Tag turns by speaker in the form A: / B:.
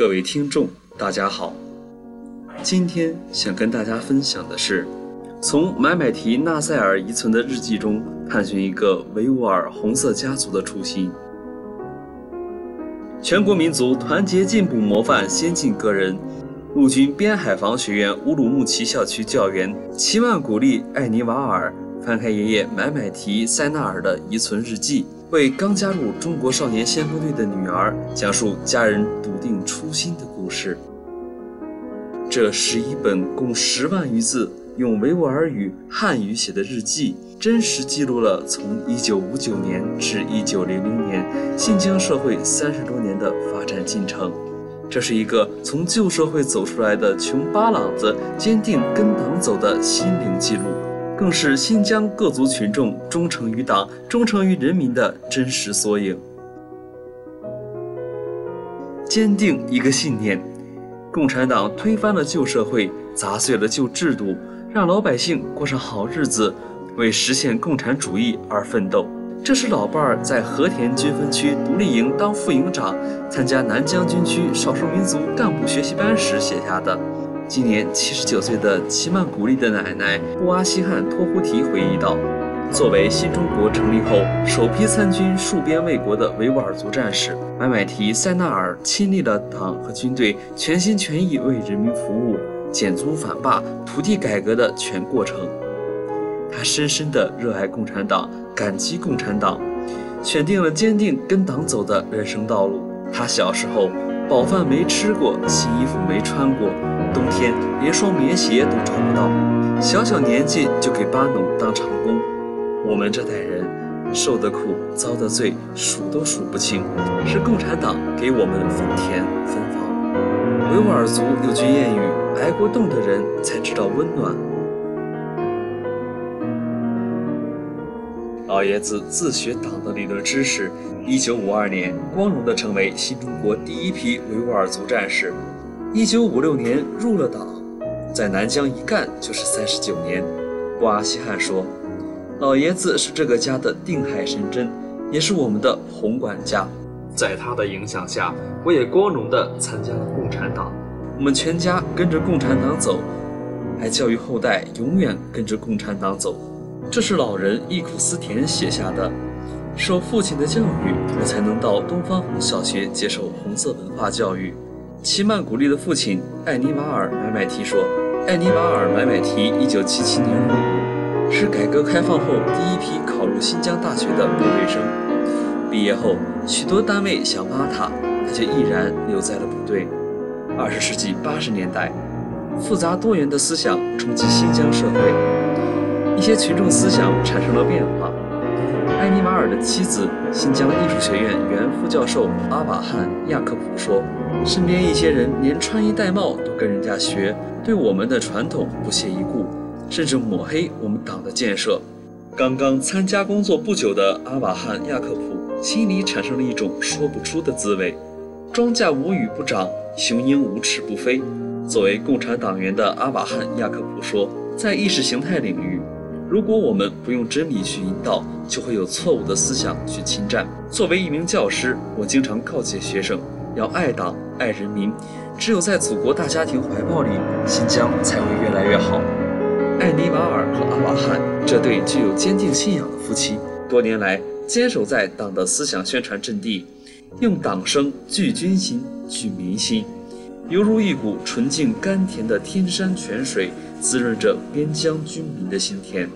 A: 各位听众，大家好。今天想跟大家分享的是，从买买提纳赛尔遗存的日记中探寻一个维吾尔红色家族的初心。全国民族团结进步模范先进个人，陆军边海防学院乌鲁木齐校区教员齐曼古丽·艾尼瓦尔翻开爷爷买买提塞纳尔的遗存日记。为刚加入中国少年先锋队的女儿讲述家人笃定初心的故事。这十一本共十万余字，用维吾尔语、汉语写的日记，真实记录了从1959年至1900年新疆社会三十多年的发展进程。这是一个从旧社会走出来的穷八郎子坚定跟党走的心灵记录。更是新疆各族群众忠诚于党、忠诚于人民的真实缩影。坚定一个信念：共产党推翻了旧社会，砸碎了旧制度，让老百姓过上好日子，为实现共产主义而奋斗。这是老伴儿在和田军分区独立营当副营长，参加南疆军区少数民族干部学习班时写下的。今年七十九岁的奇曼古丽的奶奶布阿西汉托呼提回忆道：“作为新中国成立后首批参军戍边卫国的维吾尔族战士，买买提塞纳尔亲历了党和军队全心全意为人民服务、减租反霸、土地改革的全过程。他深深地热爱共产党，感激共产党，选定了坚定跟党走的人生道路。他小时候。”饱饭没吃过，新衣服没穿过，冬天连双棉鞋都找不到。小小年纪就给巴农当长工，我们这代人受的苦、遭的罪数都数不清，是共产党给我们分田分房。维吾尔族有句谚语：“挨过冻的人才知道温暖。”老爷子自学党的理论知识，一九五二年光荣地成为新中国第一批维吾尔族战士。一九五六年入了党，在南疆一干就是三十九年。布阿西汉说：“老爷子是这个家的定海神针，也是我们的红管家。在他的影响下，我也光荣地参加了共产党。我们全家跟着共产党走，还教育后代永远跟着共产党走。”这是老人忆苦思甜写下的。受父亲的教育，我才能到东方红小学接受红色文化教育。齐曼古丽的父亲艾尼瓦尔买买提说：“艾尼瓦尔买买提，一九七七年入伍，是改革开放后第一批考入新疆大学的部队生。毕业后，许多单位想挖他，他就毅然留在了部队。二十世纪八十年代，复杂多元的思想冲击新疆社会。”一些群众思想产生了变化。艾尼瓦尔的妻子，新疆艺术学院原副教授阿瓦汉亚克普说：“身边一些人连穿衣戴帽都跟人家学，对我们的传统不屑一顾，甚至抹黑我们党的建设。”刚刚参加工作不久的阿瓦汉亚克普心里产生了一种说不出的滋味：庄稼无雨不长，雄鹰无翅不飞。作为共产党员的阿瓦汉亚克普说：“在意识形态领域。”如果我们不用真理去引导，就会有错误的思想去侵占。作为一名教师，我经常告诫学生要爱党、爱人民。只有在祖国大家庭怀抱里，新疆才会越来越好。艾尼瓦尔和阿瓦汉这对具有坚定信仰的夫妻，多年来坚守在党的思想宣传阵地，用党声聚军心、聚民心，犹如一股纯净甘甜的天山泉水。滋润着边疆军民的心田。